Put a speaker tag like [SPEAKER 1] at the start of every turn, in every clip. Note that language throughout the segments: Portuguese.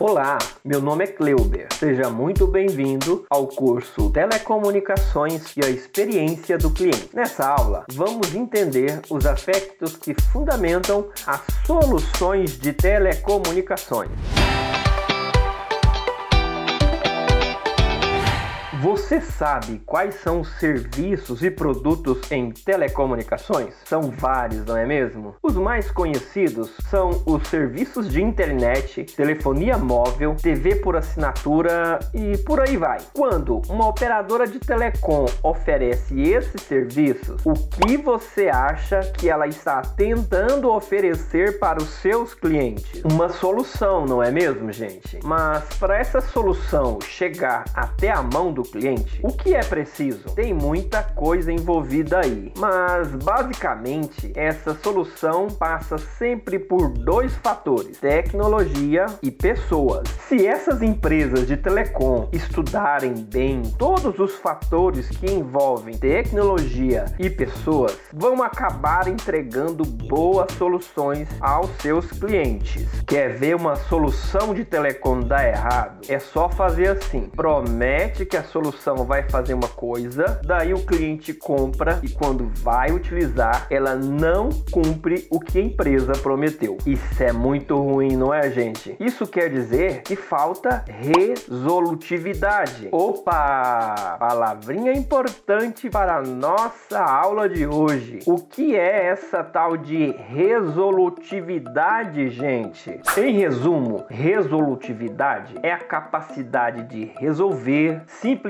[SPEAKER 1] Olá, meu nome é Kleuber. Seja muito bem-vindo ao curso Telecomunicações e a Experiência do Cliente. Nessa aula, vamos entender os aspectos que fundamentam as soluções de telecomunicações. Você sabe quais são os serviços e produtos em telecomunicações? São vários, não é mesmo? Os mais conhecidos são os serviços de internet, telefonia móvel, TV por assinatura e por aí vai. Quando uma operadora de telecom oferece esses serviços, o que você acha que ela está tentando oferecer para os seus clientes? Uma solução, não é mesmo, gente? Mas para essa solução chegar até a mão do cliente, o que é preciso? Tem muita coisa envolvida aí, mas basicamente essa solução passa sempre por dois fatores: tecnologia e pessoas. Se essas empresas de telecom estudarem bem todos os fatores que envolvem tecnologia e pessoas, vão acabar entregando boas soluções aos seus clientes. Quer ver uma solução de telecom dar errado? É só fazer assim: promete que a solução vai fazer uma coisa, daí o cliente compra e quando vai utilizar, ela não cumpre o que a empresa prometeu. Isso é muito ruim, não é, gente? Isso quer dizer que falta resolutividade. Opa! Palavrinha importante para a nossa aula de hoje. O que é essa tal de resolutividade, gente? Em resumo, resolutividade é a capacidade de resolver, simplificar,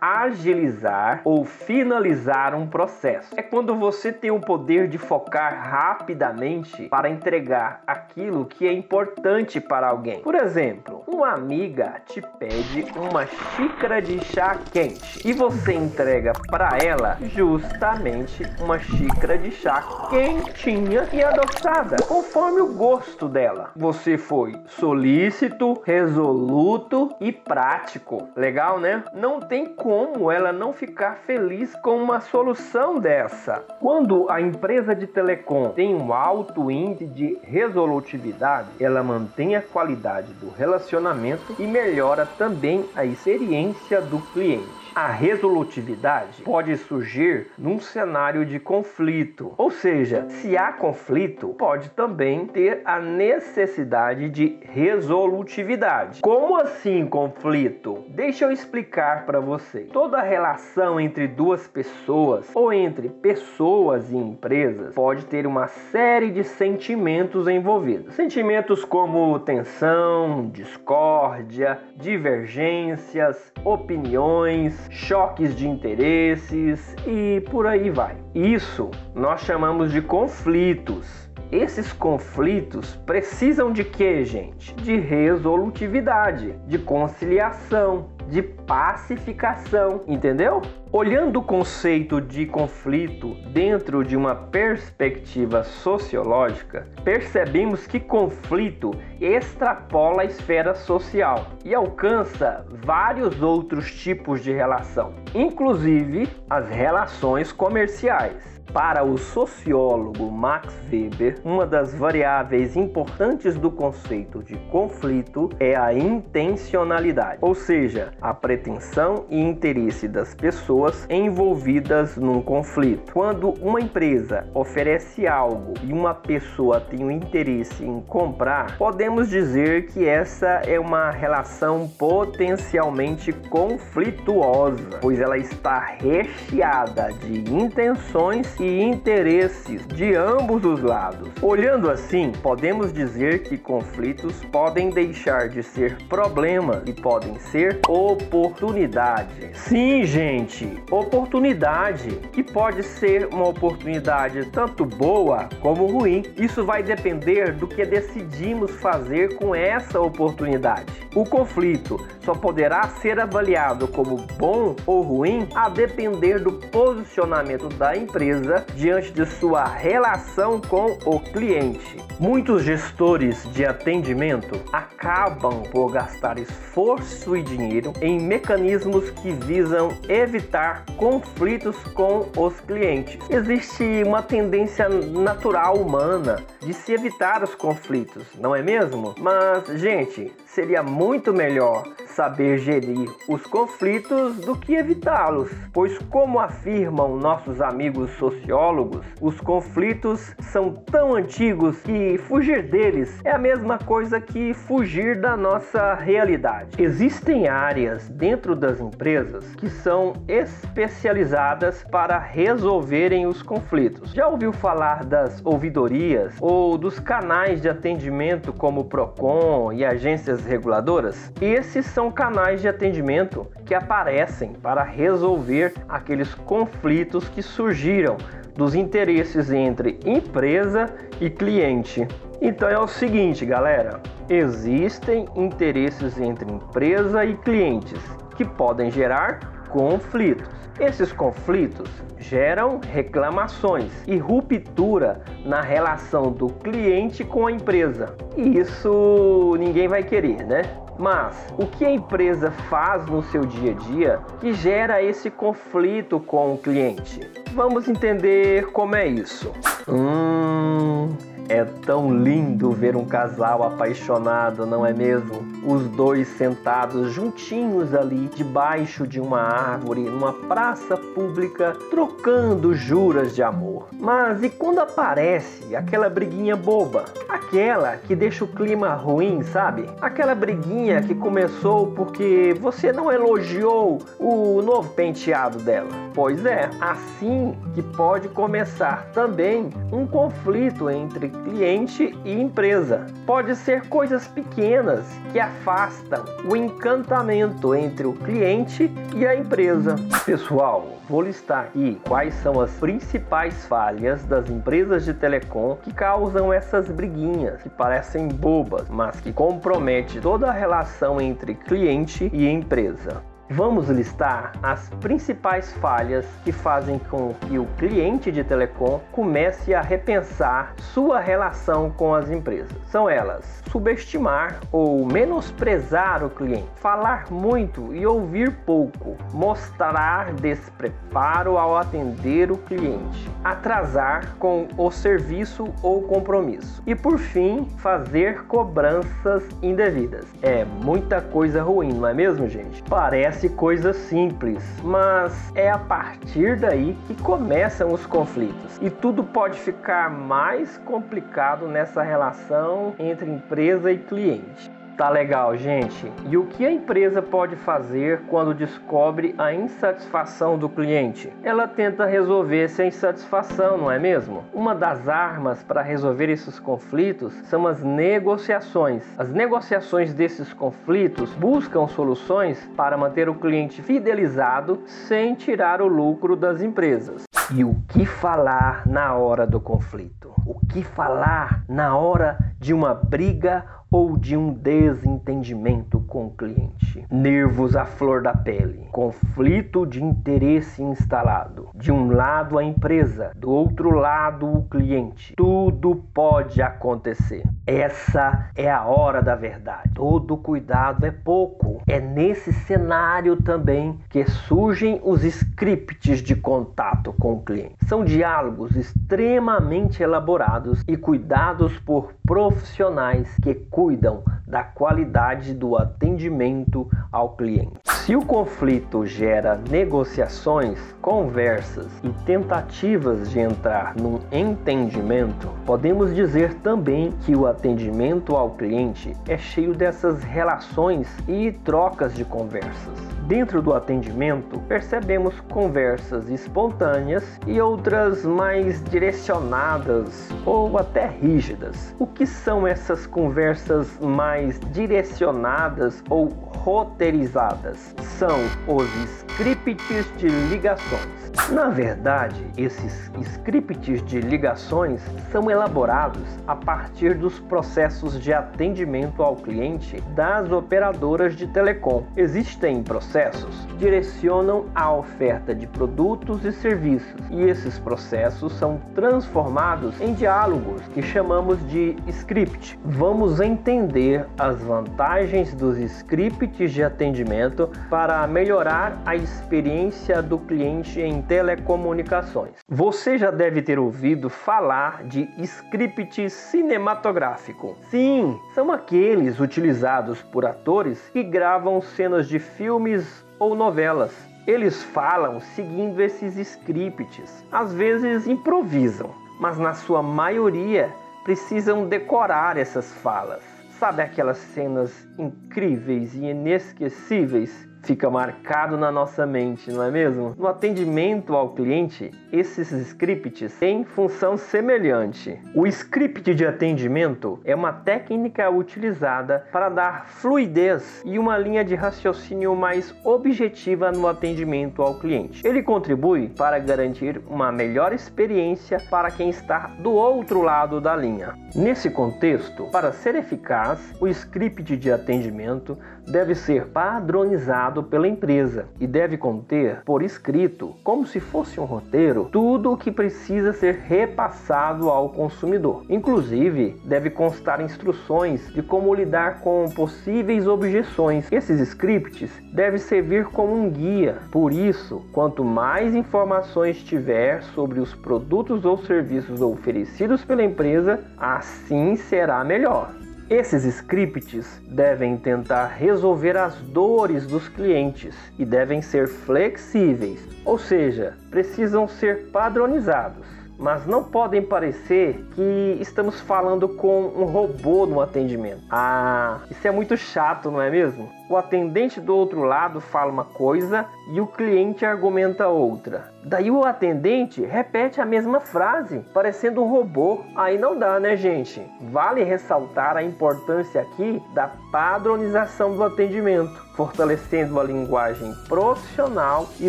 [SPEAKER 1] agilizar ou finalizar um processo. É quando você tem o poder de focar rapidamente para entregar aquilo que é importante para alguém. Por exemplo, uma amiga te pede uma xícara de chá quente e você entrega para ela justamente uma xícara de chá quentinha e adoçada, conforme o gosto dela. Você foi solícito, resoluto e prático. Legal, né? Não tem como ela não ficar feliz com uma solução dessa. Quando a empresa de telecom tem um alto índice de resolutividade, ela mantém a qualidade do relacionamento e melhora também a experiência do cliente. A resolutividade pode surgir num cenário de conflito, ou seja, se há conflito, pode também ter a necessidade de resolutividade. Como assim conflito? Deixa eu explicar para você. Toda relação entre duas pessoas ou entre pessoas e empresas pode ter uma série de sentimentos envolvidos. Sentimentos como tensão, discórdia, divergências, opiniões, choques de interesses e por aí vai. Isso nós chamamos de conflitos. Esses conflitos precisam de quê, gente? De resolutividade, de conciliação, de pacificação, entendeu? Olhando o conceito de conflito dentro de uma perspectiva sociológica, percebemos que conflito extrapola a esfera social e alcança vários outros tipos de relação, inclusive as relações comerciais. Para o sociólogo Max Weber, uma das variáveis importantes do conceito de conflito é a intencionalidade, ou seja, a pretensão e interesse das pessoas envolvidas num conflito. Quando uma empresa oferece algo e uma pessoa tem o interesse em comprar, podemos dizer que essa é uma relação potencialmente conflituosa, pois ela está recheada de intenções e interesses de ambos os lados. Olhando assim, podemos dizer que conflitos podem deixar de ser problema e podem ser oportunidade. Sim, gente, oportunidade que pode ser uma oportunidade tanto boa como ruim. Isso vai depender do que decidimos fazer com essa oportunidade. O conflito só poderá ser avaliado como bom ou ruim a depender do posicionamento da empresa empresa diante de sua relação com o cliente. Muitos gestores de atendimento acabam por gastar esforço e dinheiro em mecanismos que visam evitar conflitos com os clientes. Existe uma tendência natural humana de se evitar os conflitos, não é mesmo? Mas, gente, seria muito melhor saber gerir os conflitos do que evitá-los, pois, como afirmam nossos amigos sociólogos, os conflitos são tão antigos que fugir deles é a mesma coisa que fugir da nossa realidade. Existem áreas dentro das empresas que são especializadas para resolverem os conflitos. Já ouviu falar das ouvidorias ou dos canais de atendimento como o Procon e agências reguladoras? Esses são canais de atendimento que aparecem para resolver aqueles conflitos que surgiram dos interesses entre empresa e cliente. Então é o seguinte, galera: existem interesses entre empresa e clientes que podem gerar conflitos. Esses conflitos geram reclamações e ruptura na relação do cliente com a empresa. E isso ninguém vai querer, né? Mas o que a empresa faz no seu dia a dia que gera esse conflito com o cliente? Vamos entender como é isso. Hum, é tão lindo ver um casal apaixonado, não é mesmo? Os dois sentados juntinhos ali, debaixo de uma árvore, numa praça pública, trocando juras de amor. Mas e quando aparece aquela briguinha boba? Aquela que deixa o clima ruim, sabe? Aquela briguinha que começou porque você não elogiou o novo penteado dela. Pois é, assim que pode começar também um conflito entre cliente e empresa. Pode ser coisas pequenas que afastam o encantamento entre o cliente e a empresa. Pessoal, vou listar aqui quais são as principais falhas das empresas de telecom que causam essas briguinhas que parecem bobas, mas que comprometem toda a relação entre cliente e empresa. Vamos listar as principais falhas que fazem com que o cliente de telecom comece a repensar sua relação com as empresas. São elas: subestimar ou menosprezar o cliente, falar muito e ouvir pouco, mostrar despreparo ao atender o cliente, atrasar com o serviço ou compromisso e, por fim, fazer cobranças indevidas. É muita coisa ruim, não é mesmo, gente? Parece Parece coisa simples, mas é a partir daí que começam os conflitos. E tudo pode ficar mais complicado nessa relação entre empresa e cliente. Tá legal, gente. E o que a empresa pode fazer quando descobre a insatisfação do cliente? Ela tenta resolver essa insatisfação, não é mesmo? Uma das armas para resolver esses conflitos são as negociações. As negociações desses conflitos buscam soluções para manter o cliente fidelizado sem tirar o lucro das empresas. E o que falar na hora do conflito? O que falar na hora de uma briga ou de um desentendimento com o cliente. Nervos à flor da pele, conflito de interesse instalado. De um lado a empresa, do outro lado o cliente. Tudo pode acontecer. Essa é a hora da verdade. Todo cuidado é pouco. É nesse cenário também que surgem os scripts de contato com o cliente. São diálogos extremamente elaborados e cuidados por profissionais que cuidam da qualidade do atendimento ao cliente. Se o conflito gera negociações, conversas e tentativas de entrar num entendimento, podemos dizer também que o atendimento ao cliente é cheio dessas relações e trocas de conversas. Dentro do atendimento, percebemos conversas espontâneas e outras mais direcionadas ou até rígidas. O que são essas conversas mais direcionadas ou roteirizadas? São os scripts de ligações. Na verdade, esses scripts de ligações são elaborados a partir dos processos de atendimento ao cliente das operadoras de telecom. Existem processos que direcionam a oferta de produtos e serviços, e esses processos são transformados em diálogos que chamamos de script. Vamos entender as vantagens dos scripts de atendimento para melhorar a experiência do cliente em telecomunicações. Você já deve ter ouvido falar de script cinematográfico. Sim, são aqueles utilizados por atores que gravam cenas de filmes ou novelas. Eles falam seguindo esses scripts, às vezes improvisam, mas na sua maioria precisam decorar essas falas. Sabe aquelas cenas incríveis e inesquecíveis fica marcado na nossa mente, não é mesmo? No atendimento ao cliente, esses scripts têm função semelhante. O script de atendimento é uma técnica utilizada para dar fluidez e uma linha de raciocínio mais objetiva no atendimento ao cliente. Ele contribui para garantir uma melhor experiência para quem está do outro lado da linha. Nesse contexto, para ser eficaz, o script de atendimento deve ser padronizado pela empresa e deve conter por escrito, como se fosse um roteiro, tudo o que precisa ser repassado ao consumidor. Inclusive, deve constar instruções de como lidar com possíveis objeções. Esses scripts devem servir como um guia. Por isso, quanto mais informações tiver sobre os produtos ou serviços oferecidos pela empresa, assim será melhor. Esses scripts devem tentar resolver as dores dos clientes e devem ser flexíveis, ou seja, precisam ser padronizados mas não podem parecer que estamos falando com um robô no atendimento. Ah, isso é muito chato, não é mesmo? O atendente do outro lado fala uma coisa e o cliente argumenta outra. Daí o atendente repete a mesma frase, parecendo um robô. Aí não dá, né, gente? Vale ressaltar a importância aqui da padronização do atendimento, fortalecendo a linguagem profissional e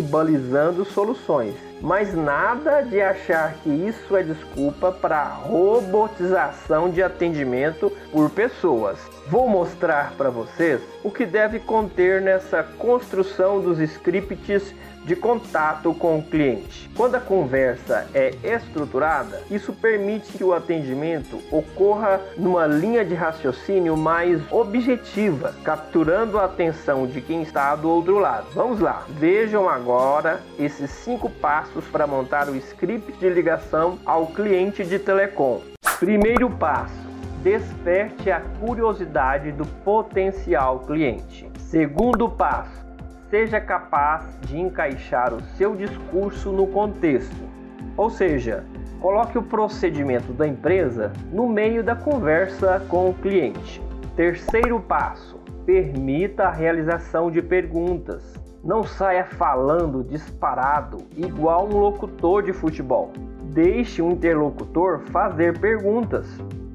[SPEAKER 1] balizando soluções mas nada de achar que isso é desculpa para robotização de atendimento por pessoas. Vou mostrar para vocês o que deve conter nessa construção dos scripts de contato com o cliente. Quando a conversa é estruturada, isso permite que o atendimento ocorra numa linha de raciocínio mais objetiva, capturando a atenção de quem está do outro lado. Vamos lá, vejam agora esses cinco passos para montar o script de ligação ao cliente de telecom. Primeiro passo desperte a curiosidade do potencial cliente. Segundo passo, seja capaz de encaixar o seu discurso no contexto. Ou seja, coloque o procedimento da empresa no meio da conversa com o cliente. Terceiro passo: permita a realização de perguntas. Não saia falando disparado igual um locutor de futebol. Deixe o interlocutor fazer perguntas.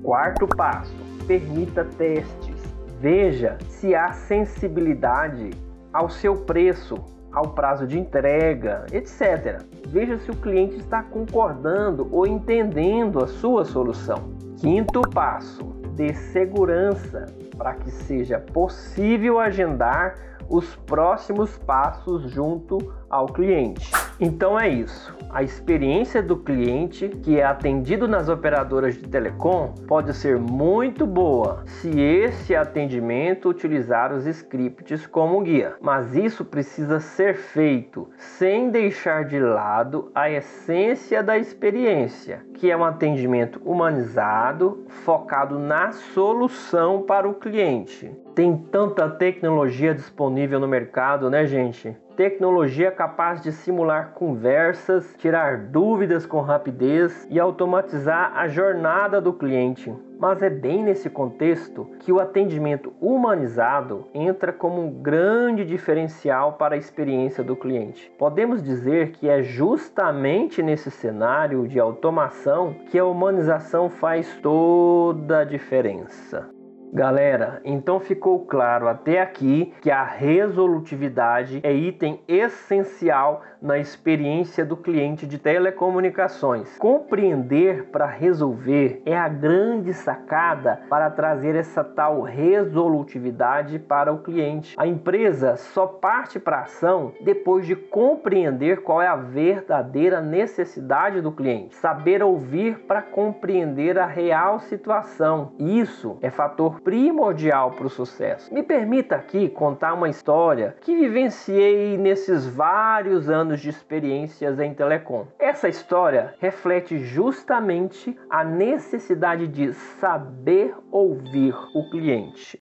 [SPEAKER 1] Quarto passo: permita testes. Veja se há sensibilidade ao seu preço, ao prazo de entrega, etc. Veja se o cliente está concordando ou entendendo a sua solução. Quinto passo: dê segurança para que seja possível agendar os próximos passos junto ao cliente. Então é isso. A experiência do cliente que é atendido nas operadoras de telecom pode ser muito boa se esse atendimento utilizar os scripts como guia, mas isso precisa ser feito sem deixar de lado a essência da experiência, que é um atendimento humanizado, focado na solução para o cliente. Tem tanta tecnologia disponível no mercado, né, gente? Tecnologia capaz de simular conversas, tirar dúvidas com rapidez e automatizar a jornada do cliente. Mas é bem nesse contexto que o atendimento humanizado entra como um grande diferencial para a experiência do cliente. Podemos dizer que é justamente nesse cenário de automação que a humanização faz toda a diferença. Galera, então ficou claro até aqui que a resolutividade é item essencial na experiência do cliente de telecomunicações. Compreender para resolver é a grande sacada para trazer essa tal resolutividade para o cliente. A empresa só parte para ação depois de compreender qual é a verdadeira necessidade do cliente, saber ouvir para compreender a real situação. Isso é fator primordial para o sucesso. Me permita aqui contar uma história que vivenciei nesses vários anos de experiências em telecom. Essa história reflete justamente a necessidade de saber ouvir o cliente.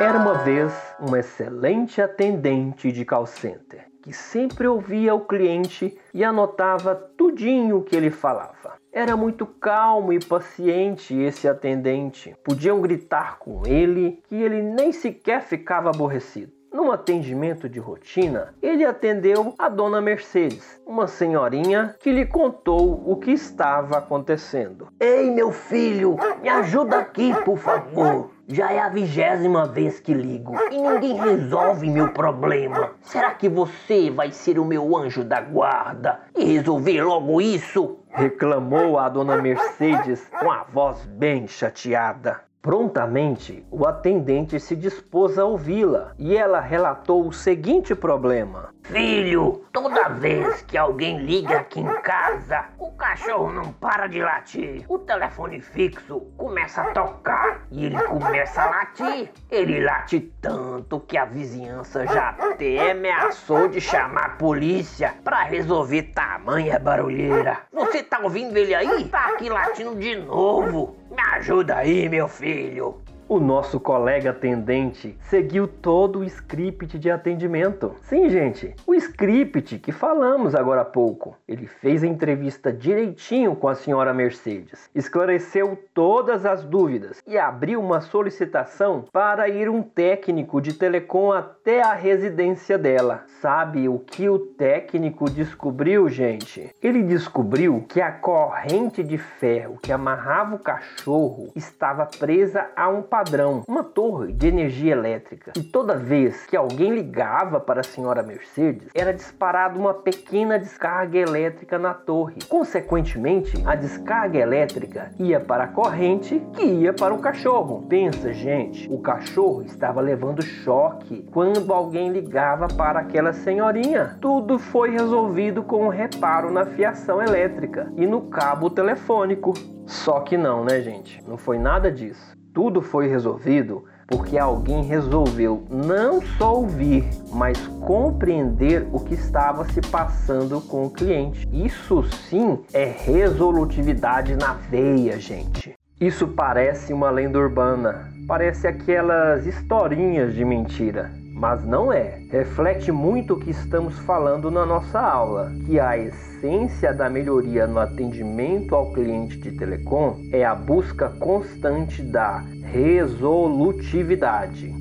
[SPEAKER 1] Era uma vez um excelente atendente de call center que sempre ouvia o cliente e anotava tudinho que ele falava. Era muito calmo e paciente esse atendente. Podiam gritar com ele que ele nem sequer ficava aborrecido. Num atendimento de rotina, ele atendeu a dona Mercedes, uma senhorinha que lhe contou o que estava acontecendo.
[SPEAKER 2] Ei, meu filho, me ajuda aqui, por favor. Já é a vigésima vez que ligo e ninguém resolve meu problema. Será que você vai ser o meu anjo da guarda e resolver logo isso?
[SPEAKER 1] Reclamou a dona Mercedes com a voz bem chateada. Prontamente, o atendente se dispôs a ouvi-la e ela relatou o seguinte problema:
[SPEAKER 2] Filho, toda vez que alguém liga aqui em casa, o cachorro não para de latir. O telefone fixo começa a tocar e ele começa a latir. Ele late tanto que a vizinhança já até ameaçou de chamar a polícia para resolver tamanha barulheira. Você tá ouvindo ele aí? Tá aqui latindo de novo. Me ajuda aí, meu filho.
[SPEAKER 1] O nosso colega atendente seguiu todo o script de atendimento. Sim, gente, o script que falamos agora há pouco. Ele fez a entrevista direitinho com a senhora Mercedes, esclareceu todas as dúvidas e abriu uma solicitação para ir um técnico de telecom até a residência dela. Sabe o que o técnico descobriu, gente? Ele descobriu que a corrente de ferro que amarrava o cachorro estava presa a um padrão, uma torre de energia elétrica. E toda vez que alguém ligava para a senhora Mercedes, era disparada uma pequena descarga elétrica na torre. Consequentemente, a descarga elétrica ia para a corrente que ia para o cachorro. Pensa, gente, o cachorro estava levando choque quando alguém ligava para aquela senhorinha. Tudo foi resolvido com um reparo na fiação elétrica e no cabo telefônico. Só que não, né, gente? Não foi nada disso. Tudo foi resolvido porque alguém resolveu não só ouvir, mas compreender o que estava se passando com o cliente. Isso sim é resolutividade na veia, gente. Isso parece uma lenda urbana, parece aquelas historinhas de mentira, mas não é. Reflete muito o que estamos falando na nossa aula, que a essência da melhoria no atendimento ao cliente de telecom é a busca constante da resolutividade.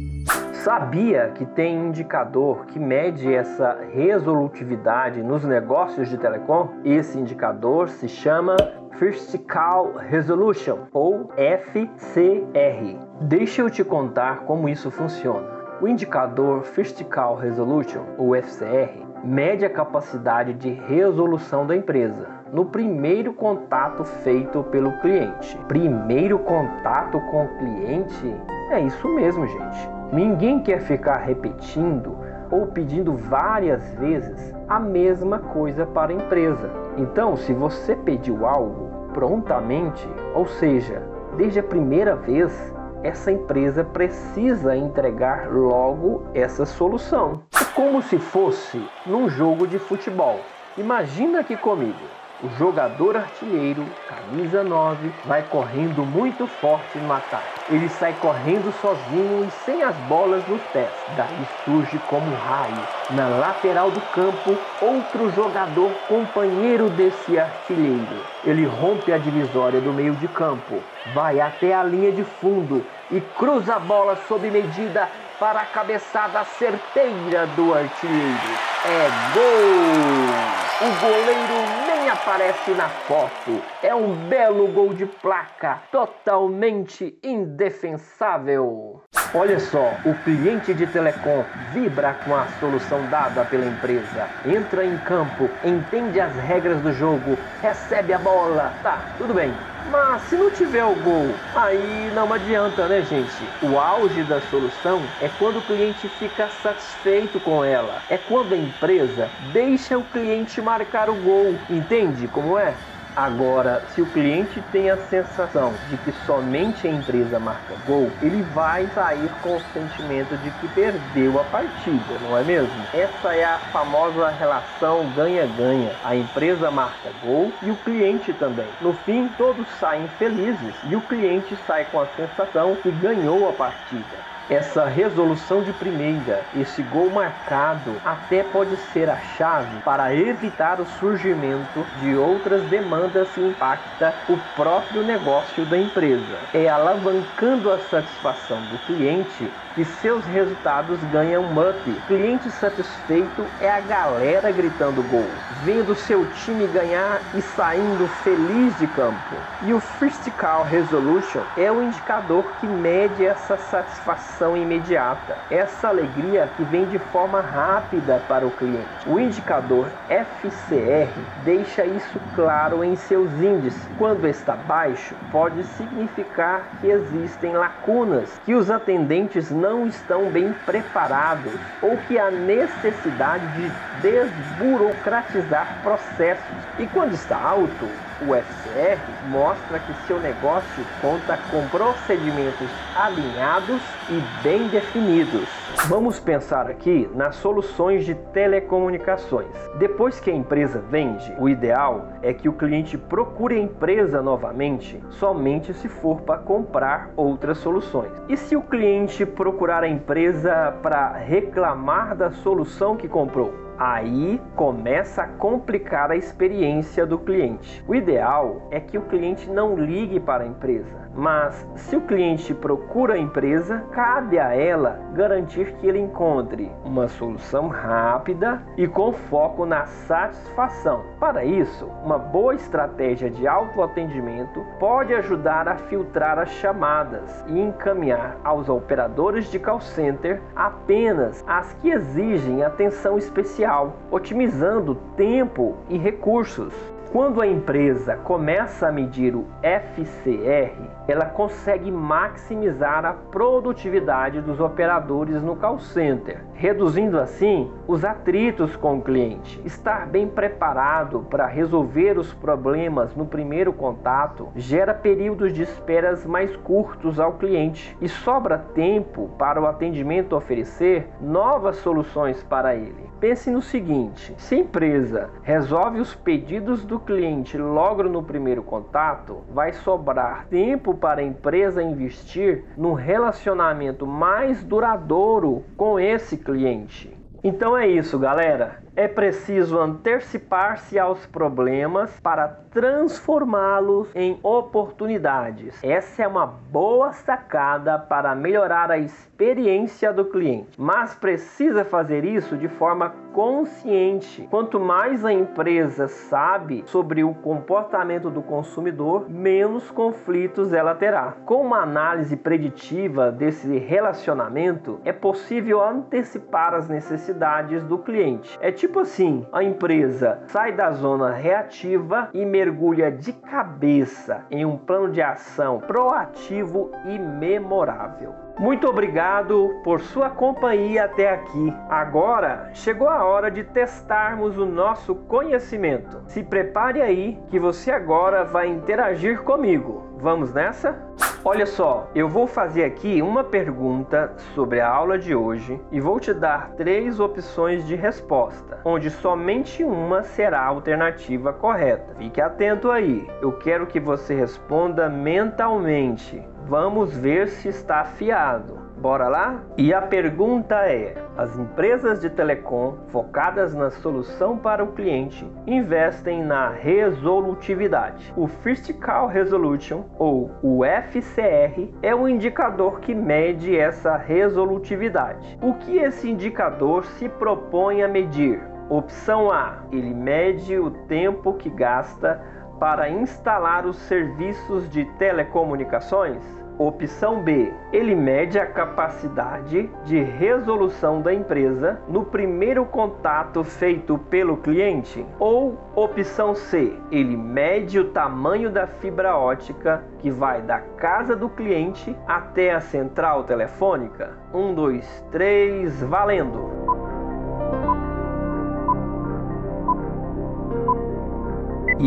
[SPEAKER 1] Sabia que tem indicador que mede essa resolutividade nos negócios de telecom? Esse indicador se chama First Call Resolution ou FCR. Deixa eu te contar como isso funciona. O indicador First Call Resolution, ou FCR, mede a capacidade de resolução da empresa no primeiro contato feito pelo cliente. Primeiro contato com o cliente? É isso mesmo, gente. Ninguém quer ficar repetindo ou pedindo várias vezes a mesma coisa para a empresa. Então, se você pediu algo prontamente, ou seja, desde a primeira vez, essa empresa precisa entregar logo essa solução. É como se fosse num jogo de futebol. Imagina aqui comigo. O jogador artilheiro, camisa 9, vai correndo muito forte no ataque. Ele sai correndo sozinho e sem as bolas nos pés. Daí surge como um raio. Na lateral do campo, outro jogador companheiro desse artilheiro. Ele rompe a divisória do meio de campo, vai até a linha de fundo e cruza a bola sob medida para a cabeçada certeira do artilheiro. É gol! O goleiro nem aparece na foto. É um belo gol de placa, totalmente indefensável. Olha só, o cliente de telecom vibra com a solução dada pela empresa. Entra em campo, entende as regras do jogo, recebe a bola. Tá, tudo bem. Mas se não tiver o gol, aí não adianta, né, gente? O auge da solução é quando o cliente fica satisfeito com ela. É quando a empresa deixa o cliente marcar o gol. Entende como é? Agora, se o cliente tem a sensação de que somente a empresa marca gol, ele vai sair com o sentimento de que perdeu a partida, não é mesmo? Essa é a famosa relação ganha-ganha. A empresa marca gol e o cliente também. No fim, todos saem felizes e o cliente sai com a sensação que ganhou a partida essa resolução de primeira, esse gol marcado, até pode ser a chave para evitar o surgimento de outras demandas que impacta o próprio negócio da empresa. É alavancando a satisfação do cliente que seus resultados ganham up. Cliente satisfeito é a galera gritando gol, vendo seu time ganhar e saindo feliz de campo. E o First Call Resolution é o indicador que mede essa satisfação imediata, essa alegria que vem de forma rápida para o cliente. O indicador FCR deixa isso claro em seus índices. Quando está baixo, pode significar que existem lacunas que os atendentes não não estão bem preparados ou que há necessidade de desburocratizar processos. E quando está alto, o FCR mostra que seu negócio conta com procedimentos alinhados e bem definidos. Vamos pensar aqui nas soluções de telecomunicações. Depois que a empresa vende, o ideal é que o cliente procure a empresa novamente somente se for para comprar outras soluções. E se o cliente procurar a empresa para reclamar da solução que comprou? Aí começa a complicar a experiência do cliente. O ideal é que o cliente não ligue para a empresa, mas se o cliente procura a empresa, cabe a ela garantir que ele encontre uma solução rápida e com foco na satisfação. Para isso, uma boa estratégia de autoatendimento pode ajudar a filtrar as chamadas e encaminhar aos operadores de call center apenas as que exigem atenção especial, otimizando tempo e recursos. Quando a empresa começa a medir o FCR, ela consegue maximizar a produtividade dos operadores no call center, reduzindo assim os atritos com o cliente. Estar bem preparado para resolver os problemas no primeiro contato gera períodos de esperas mais curtos ao cliente e sobra tempo para o atendimento oferecer novas soluções para ele. Pense no seguinte: se a empresa resolve os pedidos do cliente logo no primeiro contato, vai sobrar tempo para a empresa investir num relacionamento mais duradouro com esse cliente. Então é isso, galera. É preciso antecipar-se aos problemas para transformá-los em oportunidades. Essa é uma boa sacada para melhorar a experiência do cliente, mas precisa fazer isso de forma consciente. Quanto mais a empresa sabe sobre o comportamento do consumidor, menos conflitos ela terá. Com uma análise preditiva desse relacionamento, é possível antecipar as necessidades do cliente. É tipo assim, a empresa sai da zona reativa e mergulha de cabeça em um plano de ação proativo e memorável. Muito obrigado por sua companhia até aqui. Agora chegou a hora de testarmos o nosso conhecimento. Se prepare aí que você agora vai interagir comigo. Vamos nessa? Olha só, eu vou fazer aqui uma pergunta sobre a aula de hoje e vou te dar três opções de resposta, onde somente uma será a alternativa correta. Fique atento aí, eu quero que você responda mentalmente. Vamos ver se está afiado. Bora lá? E a pergunta é: as empresas de telecom focadas na solução para o cliente investem na resolutividade. O First Call Resolution, ou o FCR, é um indicador que mede essa resolutividade. O que esse indicador se propõe a medir? Opção A: ele mede o tempo que gasta para instalar os serviços de telecomunicações? Opção B, ele mede a capacidade de resolução da empresa no primeiro contato feito pelo cliente. Ou opção C, ele mede o tamanho da fibra ótica que vai da casa do cliente até a central telefônica. Um, dois, três, valendo!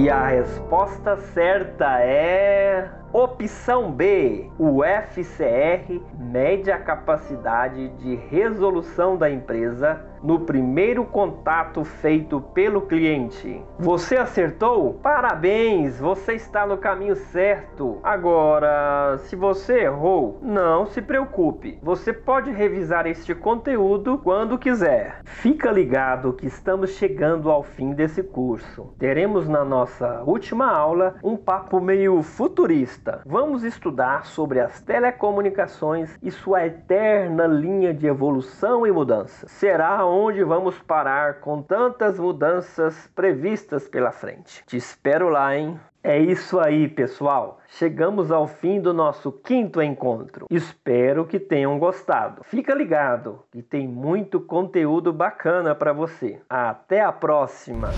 [SPEAKER 1] E a resposta certa é opção B. O FCR mede a capacidade de resolução da empresa no primeiro contato feito pelo cliente. Você acertou? Parabéns, você está no caminho certo. Agora, se você errou, não se preocupe. Você pode revisar este conteúdo quando quiser. Fica ligado que estamos chegando ao fim desse curso. Teremos na nossa última aula um papo meio futurista. Vamos estudar sobre as telecomunicações e sua eterna linha de evolução e mudança. Será onde vamos parar com tantas mudanças previstas pela frente. Te espero lá, hein? É isso aí, pessoal. Chegamos ao fim do nosso quinto encontro. Espero que tenham gostado. Fica ligado que tem muito conteúdo bacana para você. Até a próxima.